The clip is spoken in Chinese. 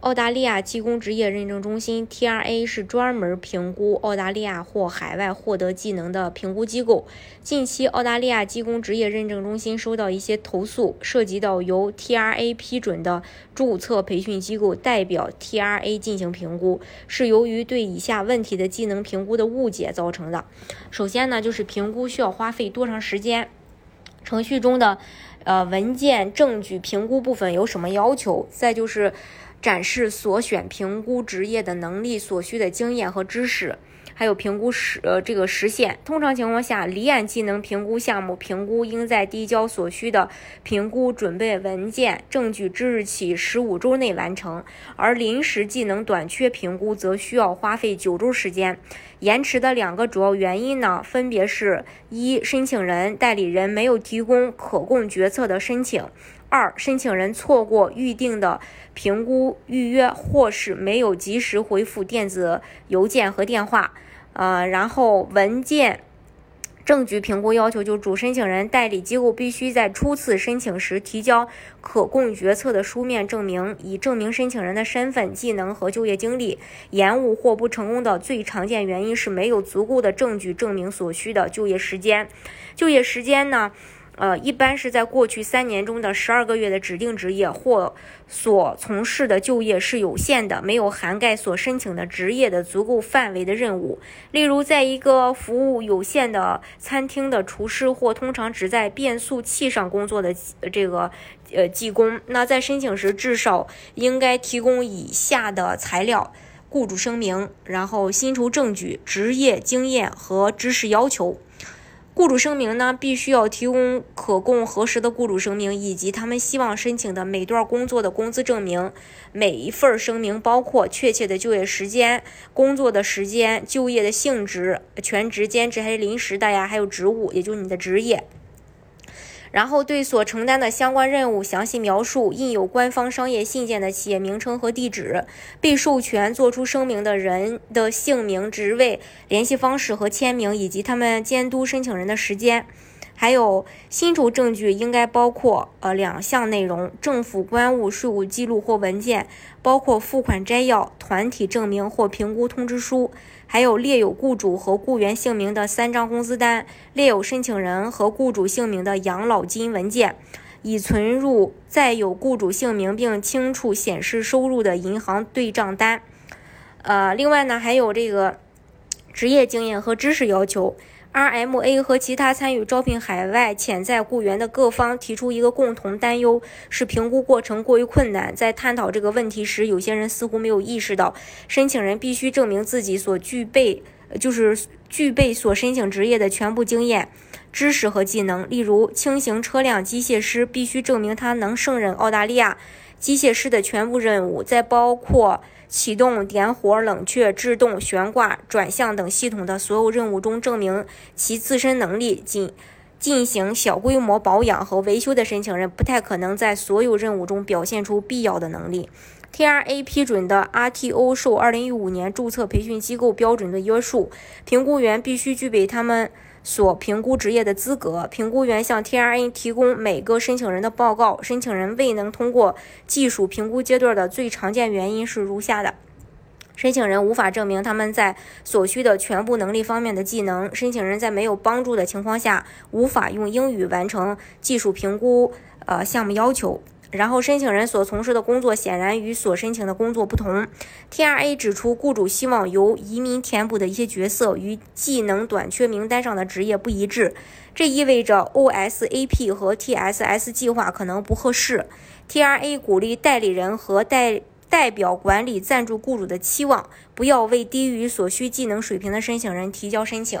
澳大利亚技工职业认证中心 （TRA） 是专门评估澳大利亚或海外获得技能的评估机构。近期，澳大利亚技工职业认证中心收到一些投诉，涉及到由 TRA 批准的注册培训机构代表 TRA 进行评估，是由于对以下问题的技能评估的误解造成的。首先呢，就是评估需要花费多长时间？程序中的呃文件证据评估部分有什么要求？再就是。展示所选评估职业的能力所需的经验和知识，还有评估时呃这个时限。通常情况下，离岸技能评估项目评估应在递交所需的评估准备文件证据之日起十五周内完成，而临时技能短缺评估则需要花费九周时间。延迟的两个主要原因呢，分别是一申请人代理人没有提供可供决策的申请。二、申请人错过预定的评估预约，或是没有及时回复电子邮件和电话。呃，然后文件证据评估要求，就主申请人代理机构必须在初次申请时提交可供决策的书面证明，以证明申请人的身份、技能和就业经历。延误或不成功的最常见原因是没有足够的证据证明所需的就业时间。就业时间呢？呃，一般是在过去三年中的十二个月的指定职业或所从事的就业是有限的，没有涵盖所申请的职业的足够范围的任务。例如，在一个服务有限的餐厅的厨师，或通常只在变速器上工作的这个呃技工，那在申请时至少应该提供以下的材料：雇主声明，然后薪酬证据、职业经验和知识要求。雇主声明呢，必须要提供可供核实的雇主声明，以及他们希望申请的每段工作的工资证明。每一份声明包括确切的就业时间、工作的时间、就业的性质、全职、兼职还是临时的呀，还有职务，也就是你的职业。然后对所承担的相关任务详细描述，印有官方商业信件的企业名称和地址，被授权作出声明的人的姓名、职位、联系方式和签名，以及他们监督申请人的时间。还有薪酬证据应该包括呃两项内容：政府官务税务记录或文件，包括付款摘要、团体证明或评估通知书，还有列有雇主和雇员姓名的三张工资单，列有申请人和雇主姓名的养老金文件，已存入载有雇主姓名并清楚显示收入的银行对账单。呃，另外呢，还有这个职业经验和知识要求。RMA 和其他参与招聘海外潜在雇员的各方提出一个共同担忧，是评估过程过于困难。在探讨这个问题时，有些人似乎没有意识到，申请人必须证明自己所具备，就是具备所申请职业的全部经验、知识和技能。例如，轻型车辆机械师必须证明他能胜任澳大利亚机械师的全部任务，在包括。启动、点火、冷却、制动、悬挂、转向等系统的所有任务中，证明其自身能力。仅进行小规模保养和维修的申请人，不太可能在所有任务中表现出必要的能力。TRA 批准的 RTO 受2015年注册培训机构标准的约束，评估员必须具备他们。所评估职业的资格，评估员向 TRA 提供每个申请人的报告。申请人未能通过技术评估阶段的最常见原因是如下的：申请人无法证明他们在所需的全部能力方面的技能；申请人在没有帮助的情况下无法用英语完成技术评估呃项目要求。然后，申请人所从事的工作显然与所申请的工作不同。TRA 指出，雇主希望由移民填补的一些角色与技能短缺名单上的职业不一致，这意味着 OSAP 和 TSS 计划可能不合适。TRA 鼓励代理人和代代表管理赞助雇主的期望，不要为低于所需技能水平的申请人提交申请。